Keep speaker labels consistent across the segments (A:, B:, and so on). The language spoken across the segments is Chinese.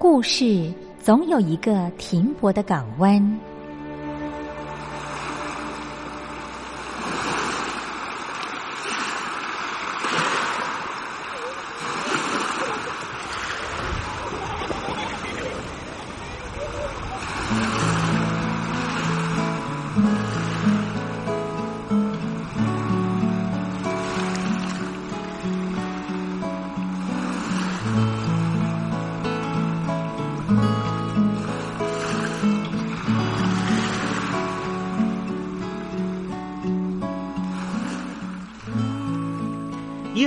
A: 故事总有一个停泊的港湾。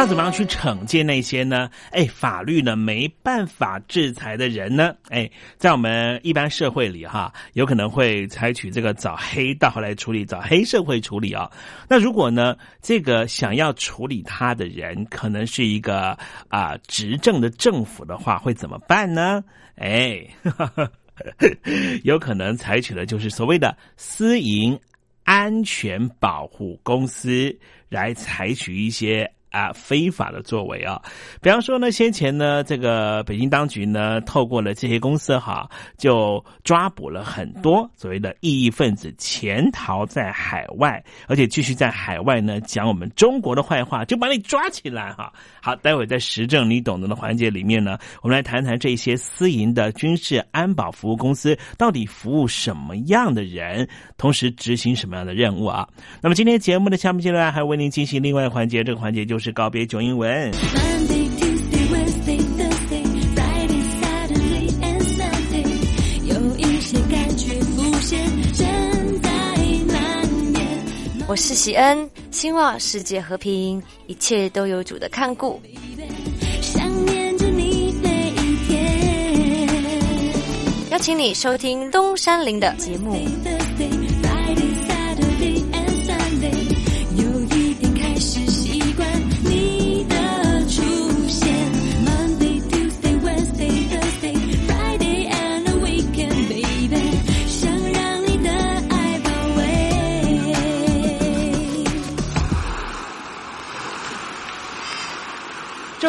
B: 要怎么样去惩戒那些呢？哎，法律呢没办法制裁的人呢？哎，在我们一般社会里哈，有可能会采取这个找黑道来处理，找黑社会处理啊。那如果呢，这个想要处理他的人，可能是一个啊执政的政府的话，会怎么办呢？哎，有可能采取的就是所谓的私营安全保护公司来采取一些。啊，非法的作为啊，比方说呢，先前呢，这个北京当局呢，透过了这些公司哈，就抓捕了很多所谓的异议分子，潜逃在海外，而且继续在海外呢讲我们中国的坏话，就把你抓起来哈。好，待会在时政你懂得的环节里面呢，我们来谈谈这些私营的军事安保服务公司到底服务什么样的人，同时执行什么样的任务啊？那么今天节目的下面阶段还为您进行另外一个环节，这个环节就。是是告别九英文。
C: 我是喜恩，希望世界和平，一切都有主的看顾。邀请你收听东山林的节目。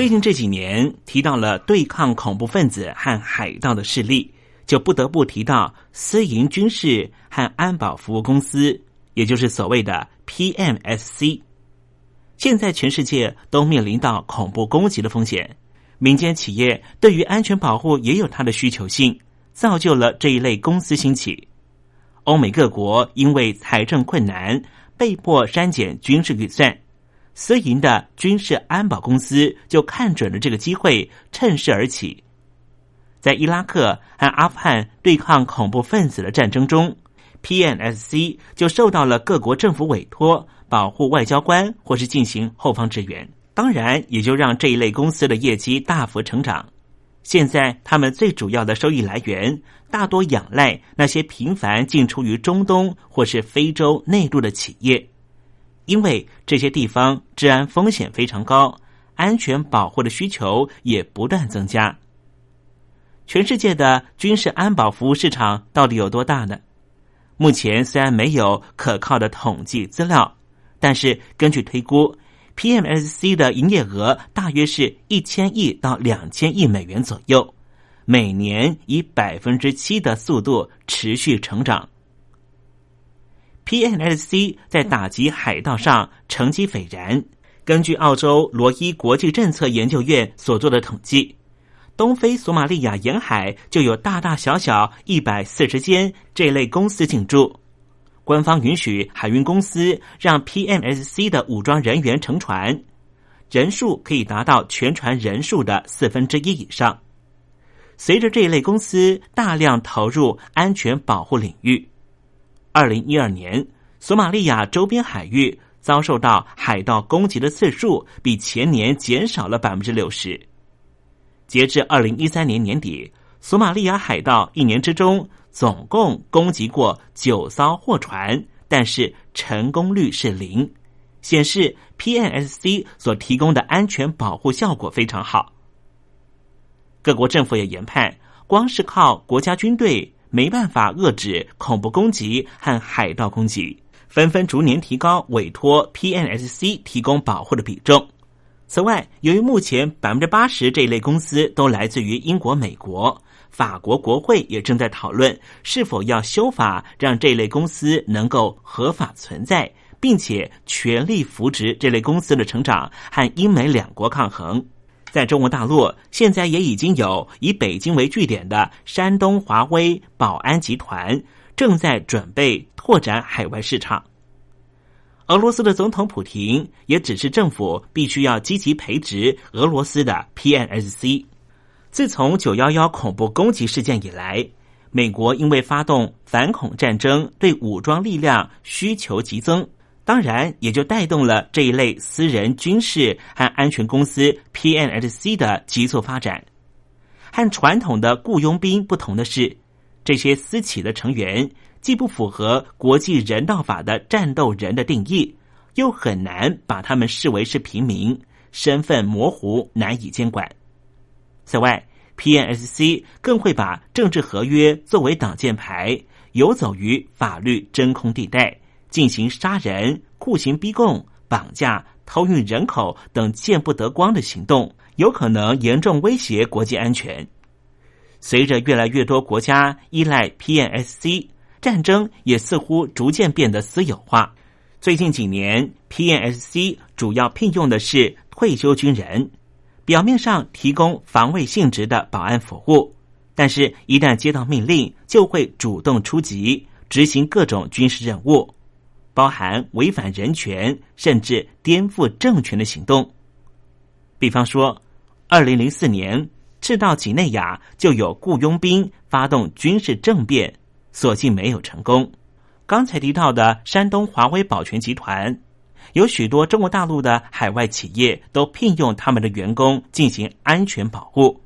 B: 最近这几年提到了对抗恐怖分子和海盗的势力，就不得不提到私营军事和安保服务公司，也就是所谓的 PMSC。现在全世界都面临到恐怖攻击的风险，民间企业对于安全保护也有它的需求性，造就了这一类公司兴起。欧美各国因为财政困难，被迫删减军事预算。私营的军事安保公司就看准了这个机会，趁势而起。在伊拉克和阿富汗对抗恐怖分子的战争中，PNSC 就受到了各国政府委托，保护外交官或是进行后方支援。当然，也就让这一类公司的业绩大幅成长。现在，他们最主要的收益来源大多仰赖那些频繁进出于中东或是非洲内陆的企业。因为这些地方治安风险非常高，安全保护的需求也不断增加。全世界的军事安保服务市场到底有多大呢？目前虽然没有可靠的统计资料，但是根据推估，PMSC 的营业额大约是一千亿到两千亿美元左右，每年以百分之七的速度持续成长。PNSC 在打击海盗上成绩斐然。根据澳洲罗伊国际政策研究院所做的统计，东非索马利亚沿海就有大大小小一百四十间这类公司进驻。官方允许海运公司让 PNSC 的武装人员乘船，人数可以达到全船人数的四分之一以上。随着这一类公司大量投入安全保护领域。二零一二年，索马利亚周边海域遭受到海盗攻击的次数比前年减少了百分之六十。截至二零一三年年底，索马利亚海盗一年之中总共攻击过九艘货船，但是成功率是零，显示 PNSC 所提供的安全保护效果非常好。各国政府也研判，光是靠国家军队。没办法遏制恐怖攻击和海盗攻击，纷纷逐年提高委托 PNSC 提供保护的比重。此外，由于目前百分之八十这一类公司都来自于英国、美国，法国国会也正在讨论是否要修法，让这类公司能够合法存在，并且全力扶植这类公司的成长和英美两国抗衡。在中国大陆，现在也已经有以北京为据点的山东华威保安集团正在准备拓展海外市场。俄罗斯的总统普京也指示政府必须要积极培植俄罗斯的 PNSC。自从九幺幺恐怖攻击事件以来，美国因为发动反恐战争，对武装力量需求急增。当然，也就带动了这一类私人军事和安全公司 PNSC 的急速发展。和传统的雇佣兵不同的是，这些私企的成员既不符合国际人道法的战斗人的定义，又很难把他们视为是平民，身份模糊，难以监管。此外，PNSC 更会把政治合约作为挡箭牌，游走于法律真空地带。进行杀人、酷刑逼供、绑架、偷运人口等见不得光的行动，有可能严重威胁国际安全。随着越来越多国家依赖 PNSC，战争也似乎逐渐变得私有化。最近几年，PNSC 主要聘用的是退休军人，表面上提供防卫性质的保安服务，但是一旦接到命令，就会主动出击，执行各种军事任务。包含违反人权甚至颠覆政权的行动，比方说，二零零四年赤道几内亚就有雇佣兵发动军事政变，所幸没有成功。刚才提到的山东华威保全集团，有许多中国大陆的海外企业都聘用他们的员工进行安全保护。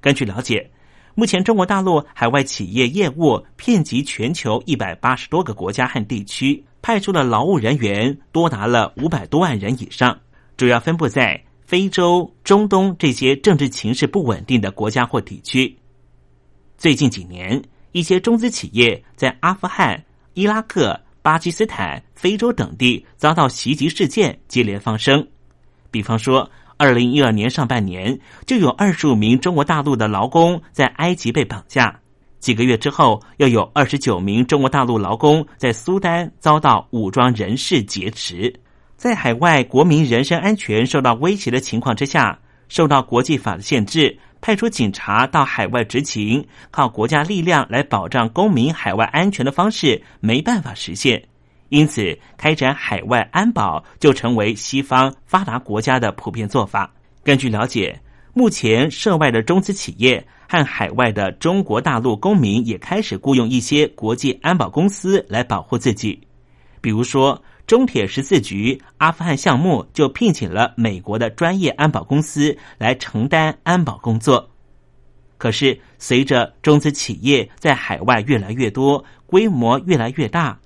B: 根据了解。目前，中国大陆海外企业业务遍及全球一百八十多个国家和地区，派出的劳务人员多达了五百多万人以上，主要分布在非洲、中东这些政治情势不稳定的国家或地区。最近几年，一些中资企业在阿富汗、伊拉克、巴基斯坦、非洲等地遭到袭击事件接连发生，比方说。二零一二年上半年就有二十五名中国大陆的劳工在埃及被绑架，几个月之后又有二十九名中国大陆劳工在苏丹遭到武装人士劫持。在海外国民人身安全受到威胁的情况之下，受到国际法的限制，派出警察到海外执勤，靠国家力量来保障公民海外安全的方式没办法实现。因此，开展海外安保就成为西方发达国家的普遍做法。根据了解，目前涉外的中资企业和海外的中国大陆公民也开始雇佣一些国际安保公司来保护自己。比如说，中铁十四局阿富汗项目就聘请了美国的专业安保公司来承担安保工作。可是，随着中资企业在海外越来越多，规模越来越大。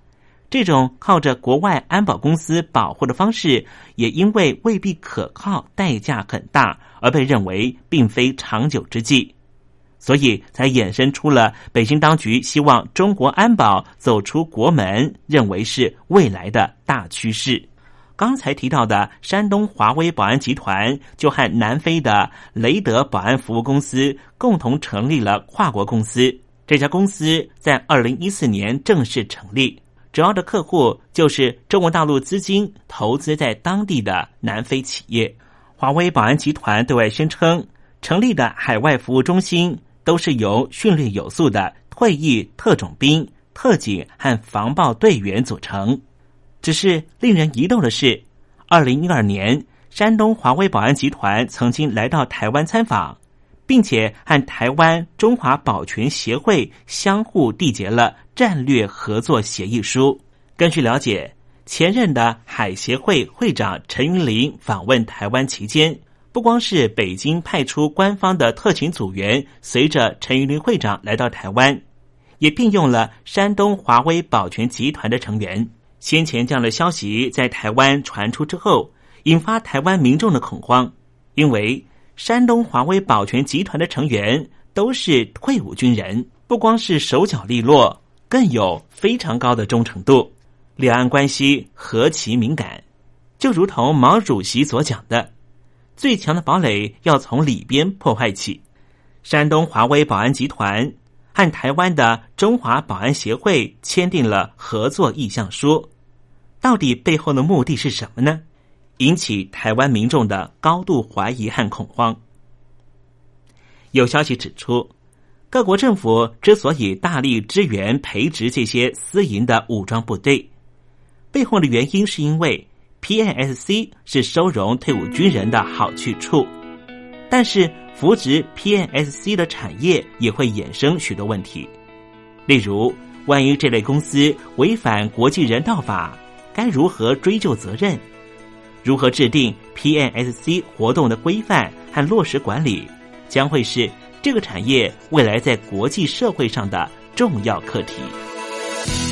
B: 这种靠着国外安保公司保护的方式，也因为未必可靠、代价很大，而被认为并非长久之计，所以才衍生出了北京当局希望中国安保走出国门，认为是未来的大趋势。刚才提到的山东华威保安集团，就和南非的雷德保安服务公司共同成立了跨国公司。这家公司在二零一四年正式成立。主要的客户就是中国大陆资金投资在当地的南非企业。华为保安集团对外宣称，成立的海外服务中心都是由训练有素的退役特种兵、特警和防暴队员组成。只是令人疑窦的是，二零一二年，山东华为保安集团曾经来到台湾参访。并且和台湾中华保全协会相互缔结了战略合作协议书。根据了解，前任的海协会会长陈云林访问台湾期间，不光是北京派出官方的特勤组员随着陈云林会长来到台湾，也聘用了山东华威保全集团的成员。先前这样的消息在台湾传出之后，引发台湾民众的恐慌，因为。山东华威保全集团的成员都是退伍军人，不光是手脚利落，更有非常高的忠诚度。两岸关系何其敏感，就如同毛主席所讲的：“最强的堡垒要从里边破坏起。”山东华威保安集团和台湾的中华保安协会签订了合作意向书，到底背后的目的是什么呢？引起台湾民众的高度怀疑和恐慌。有消息指出，各国政府之所以大力支援培植这些私营的武装部队，背后的原因是因为 PNSC 是收容退伍军人的好去处。但是，扶植 PNSC 的产业也会衍生许多问题，例如，万一这类公司违反国际人道法，该如何追究责任？如何制定 PNSC 活动的规范和落实管理，将会是这个产业未来在国际社会上的重要课题。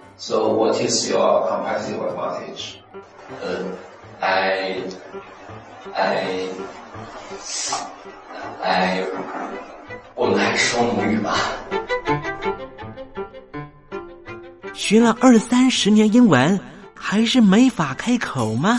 D: So what is your competitive advantage?
E: Uh, I, I, I, 我们还是说母语吧。
B: 学了二三十年英文，还是没法开口吗？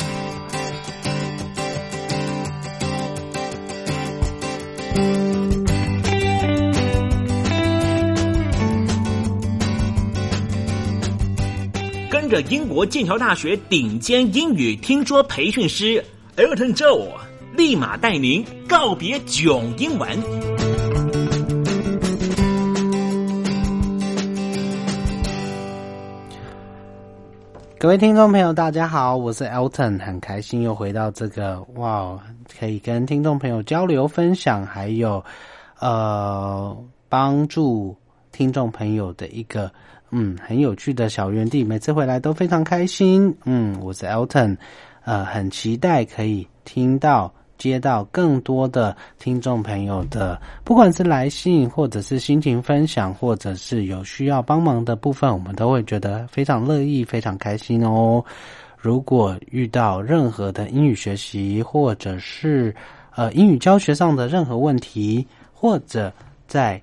B: 这英国剑桥大学顶尖英语听说培训师 Elton Joe，立马带您告别囧英文。
F: 各位听众朋友，大家好，我是 Elton，很开心又回到这个哇，可以跟听众朋友交流分享，还有呃帮助听众朋友的一个嗯很有趣的小园地，每次回来都非常开心。嗯，我是 Elton，呃，很期待可以听到。接到更多的听众朋友的，不管是来信，或者是心情分享，或者是有需要帮忙的部分，我们都会觉得非常乐意、非常开心哦。如果遇到任何的英语学习，或者是呃英语教学上的任何问题，或者在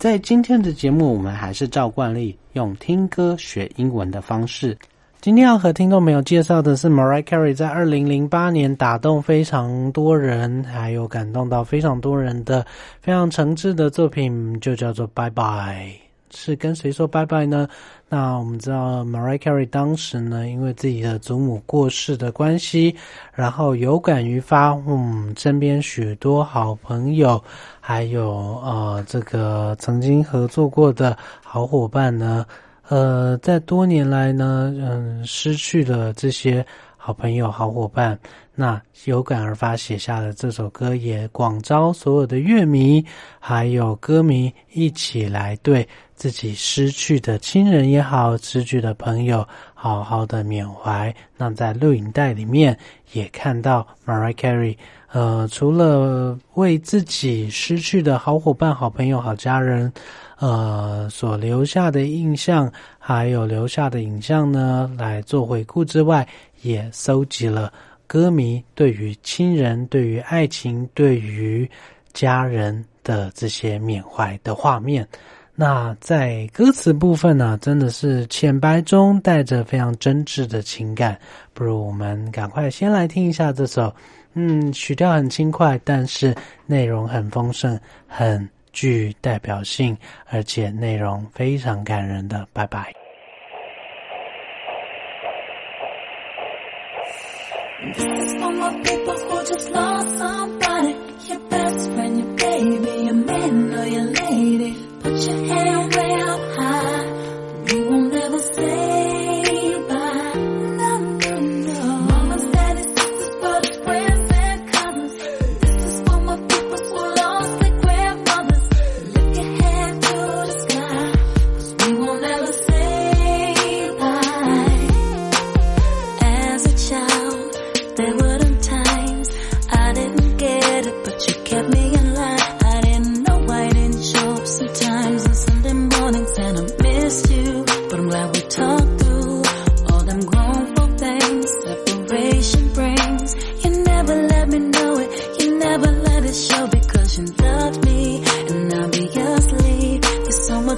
F: 在今天的节目，我们还是照惯例用听歌学英文的方式。今天要和听众朋友介绍的是 Mariah Carey 在二零零八年打动非常多人，还有感动到非常多人的非常诚挚的作品，就叫做《Bye Bye》。是跟谁说拜拜呢？那我们知道 Mariah Carey 当时呢，因为自己的祖母过世的关系，然后有感于发，嗯，身边许多好朋友，还有呃这个曾经合作过的好伙伴呢，呃，在多年来呢，嗯，失去了这些好朋友、好伙伴。那有感而发写下了这首歌，也广招所有的乐迷还有歌迷一起来对自己失去的亲人也好，失去的朋友好好的缅怀。那在录影带里面也看到 Mariah Carey，呃，除了为自己失去的好伙伴、好朋友、好家人，呃，所留下的印象，还有留下的影像呢，来做回顾之外，也搜集了。歌迷对于亲人、对于爱情、对于家人的这些缅怀的画面，那在歌词部分呢，真的是浅白中带着非常真挚的情感。不如我们赶快先来听一下这首，嗯，曲调很轻快，但是内容很丰盛，很具代表性，而且内容非常感人的。拜拜。
G: This is for my people who just lost somebody. Your best friend, your baby, your man or your lady. Put your hand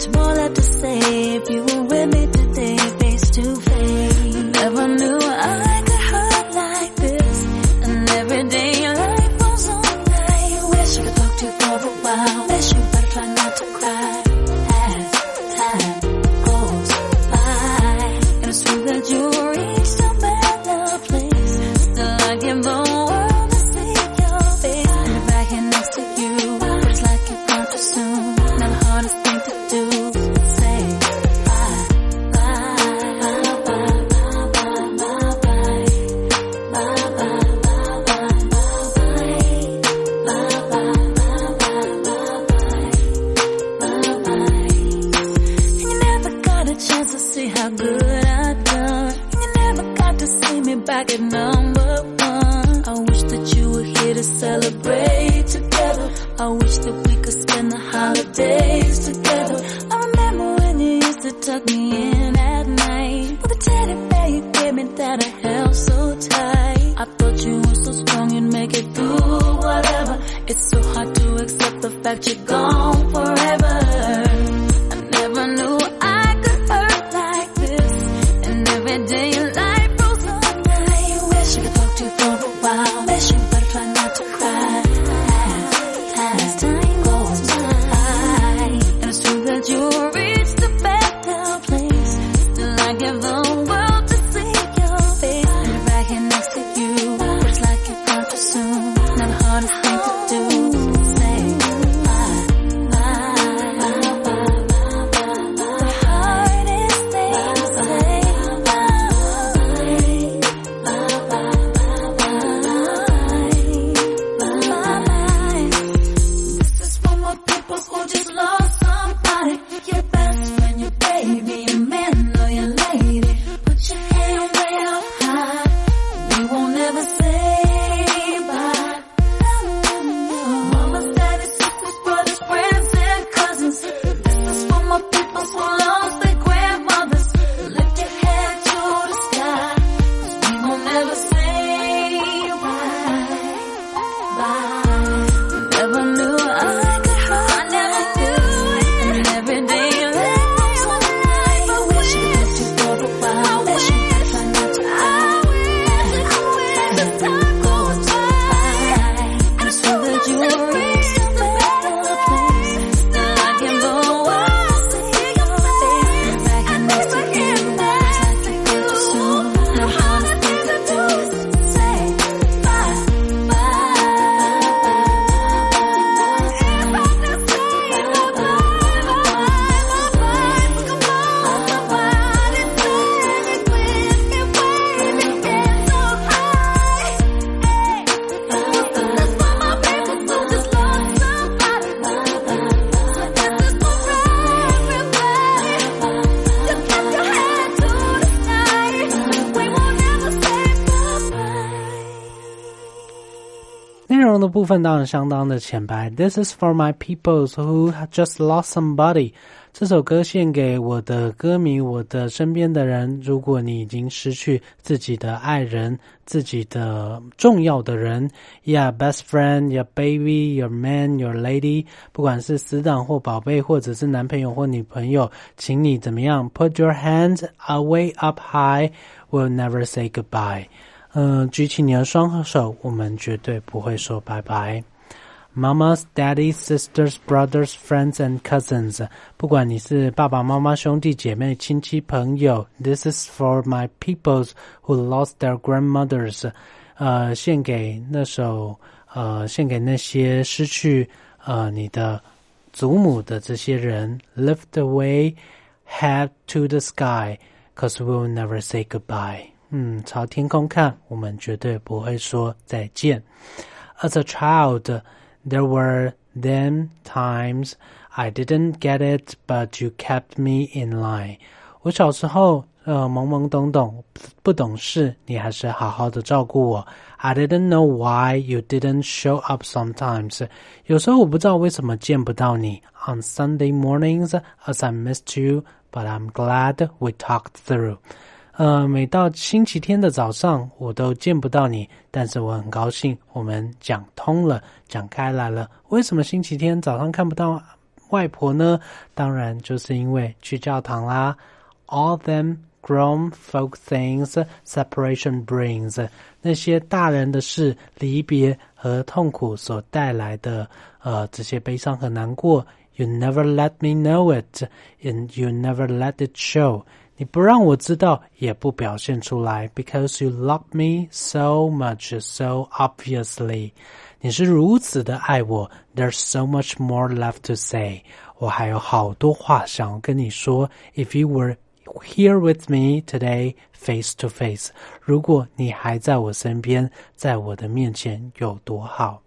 G: much more left to say. If you
F: 部分当然相当的浅白。This is for my people who just lost somebody。这首歌献给我的歌迷，我的身边的人。如果你已经失去自己的爱人，自己的重要的人，Yeah, best friend, your baby, your man, your lady，不管是死党或宝贝，或者是男朋友或女朋友，请你怎么样？Put your hands way up high, we'll never say goodbye。 嗯，举起你的双手，我们绝对不会说拜拜。Mamas, daddies, sisters, brothers, friends and cousins，不管你是爸爸妈妈、兄弟姐妹、亲戚朋友，This is for my peoples who lost their grandmothers。呃，献给那首呃，献给那些失去呃你的祖母的这些人。Lift away, head to the sky, cause we'll never say goodbye。嗯，朝天空看，我们绝对不会说再见。As a child, there were then times I didn't get it, but you kept me in line. 我小时候，呃，懵懵懂懂，不懂事，你还是好好的照顾我。I didn't know why you didn't show up sometimes. 有时候我不知道为什么见不到你。On Sunday mornings, as I missed you, but I'm glad we talked through. 呃，每到星期天的早上，我都见不到你，但是我很高兴，我们讲通了，讲开来了。为什么星期天早上看不到外婆呢？当然就是因为去教堂啦。All them grown folk things separation brings，那些大人的事，离别和痛苦所带来的，呃，这些悲伤和难过。You never let me know it, and you never let it show。你不让我知道，也不表现出来，because you love me so much, so obviously。你是如此的爱我，There's so much more left to say。我还有好多话想要跟你说。If you were here with me today, face to face，如果你还在我身边，在我的面前，有多好。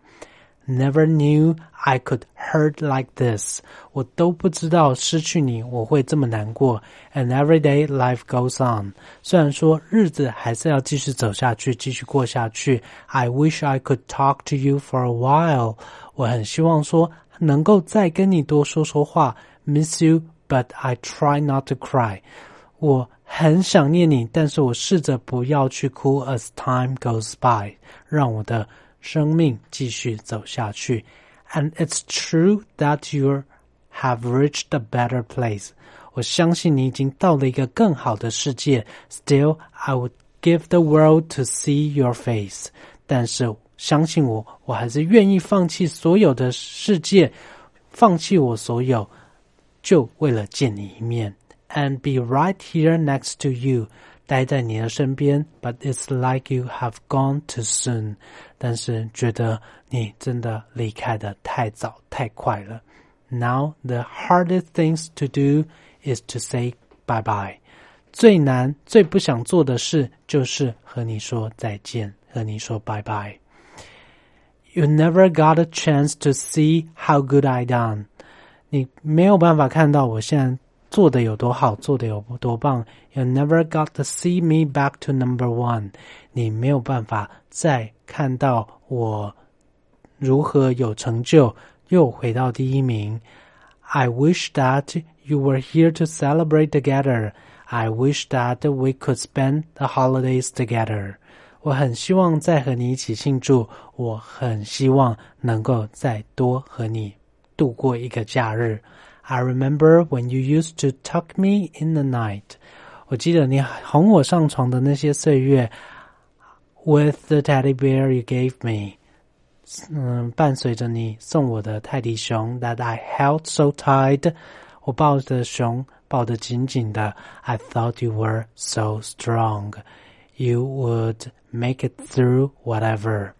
F: Never knew I could hurt like this。我都不知道失去你我会这么难过。And every day life goes on。虽然说日子还是要继续走下去，继续过下去。I wish I could talk to you for a while。我很希望说能够再跟你多说说话。Miss you, but I try not to cry。我很想念你，但是我试着不要去哭。As time goes by，让我的 生命继续走下去。And it's true that you have reached a better place。我相信你已经到了一个更好的世界。Still, I would give the world to see your face。但是相信我，我还是愿意放弃所有的世界，放弃我所有，就为了见你一面。And be right here next to you。待在你的身边，but it's like you have gone too soon。但是觉得你真的离开的太早太快了。Now the hardest things to do is to say bye bye。最难、最不想做的事就是和你说再见，和你说拜拜。You never got a chance to see how good I done。你没有办法看到我现在 做的有多好，做的有多棒。You never got to see me back to number one。你没有办法再看到我如何有成就，又回到第一名。I wish that you were here to celebrate together. I wish that we could spend the holidays together. 我很希望再和你一起庆祝，我很希望能够再多和你度过一个假日。I remember when you used to tuck me in the night。我记得你哄我上床的那些岁月。With the teddy bear you gave me，嗯，伴随着你送我的泰迪熊，that I held so tight，我抱着熊抱得紧紧的。I thought you were so strong，you would make it through whatever。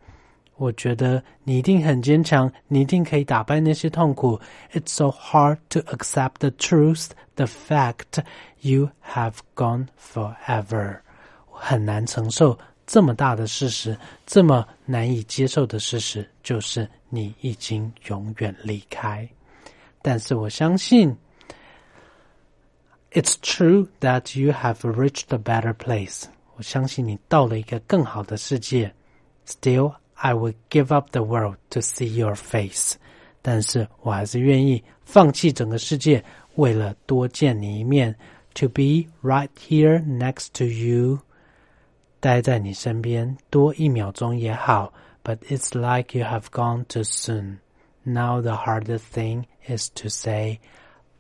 F: 我觉得你一定很坚强，你一定可以打败那些痛苦。It's so hard to accept the truth, the fact you have gone forever。很难承受这么大的事实，这么难以接受的事实，就是你已经永远离开。但是我相信，It's true that you have reached a better place。我相信你到了一个更好的世界。Still。 I would give up the world to see your face，但是我还是愿意放弃整个世界，为了多见你一面。To be right here next to you，待在你身边多一秒钟也好。But it's like you have gone too soon. Now the hardest thing is to say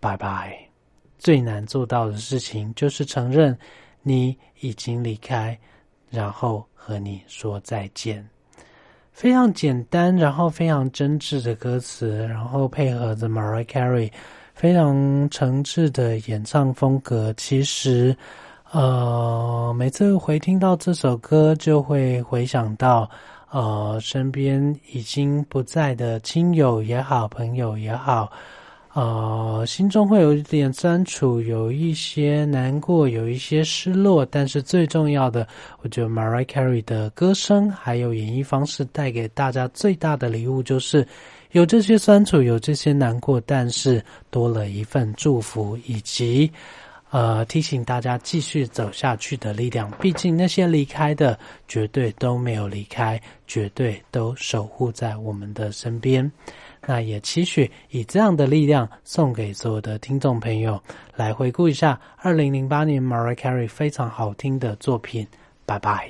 F: bye bye。最难做到的事情就是承认你已经离开，然后和你说再见。 非常简单，然后非常真挚的歌词，然后配合着 Mariah Carey 非常诚挚的演唱风格。其实，呃，每次回听到这首歌，就会回想到，呃，身边已经不在的亲友也好，朋友也好。呃，心中会有一点酸楚，有一些难过，有一些失落，但是最重要的，我觉得 Mariah Carey 的歌声还有演绎方式带给大家最大的礼物，就是有这些酸楚，有这些难过，但是多了一份祝福，以及呃提醒大家继续走下去的力量。毕竟那些离开的，绝对都没有离开，绝对都守护在我们的身边。那也期许以这样的力量送给所有的听众朋友，来回顾一下二零零八年 Mariah Carey 非常好听的作品，拜拜。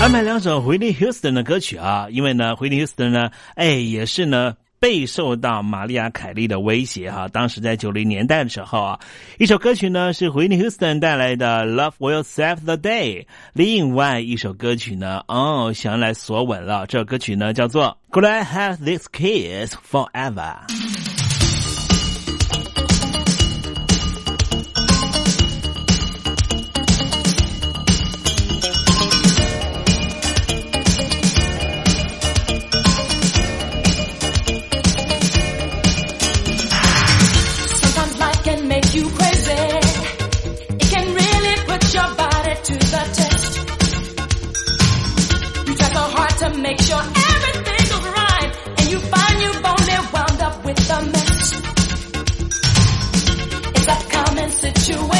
B: 安排两首回力 Houston 的歌曲啊，因为呢回力 Houston 呢，哎，也是呢，备受到玛利亚凯莉的威胁啊，当时在九零年代的时候啊，一首歌曲呢是回力 Houston 带来的 LOVE WILL SAVE THE DAY，另外一首歌曲呢，哦，想来索吻了，这首歌曲呢叫做 Could I Have This Kiss Forever？situation.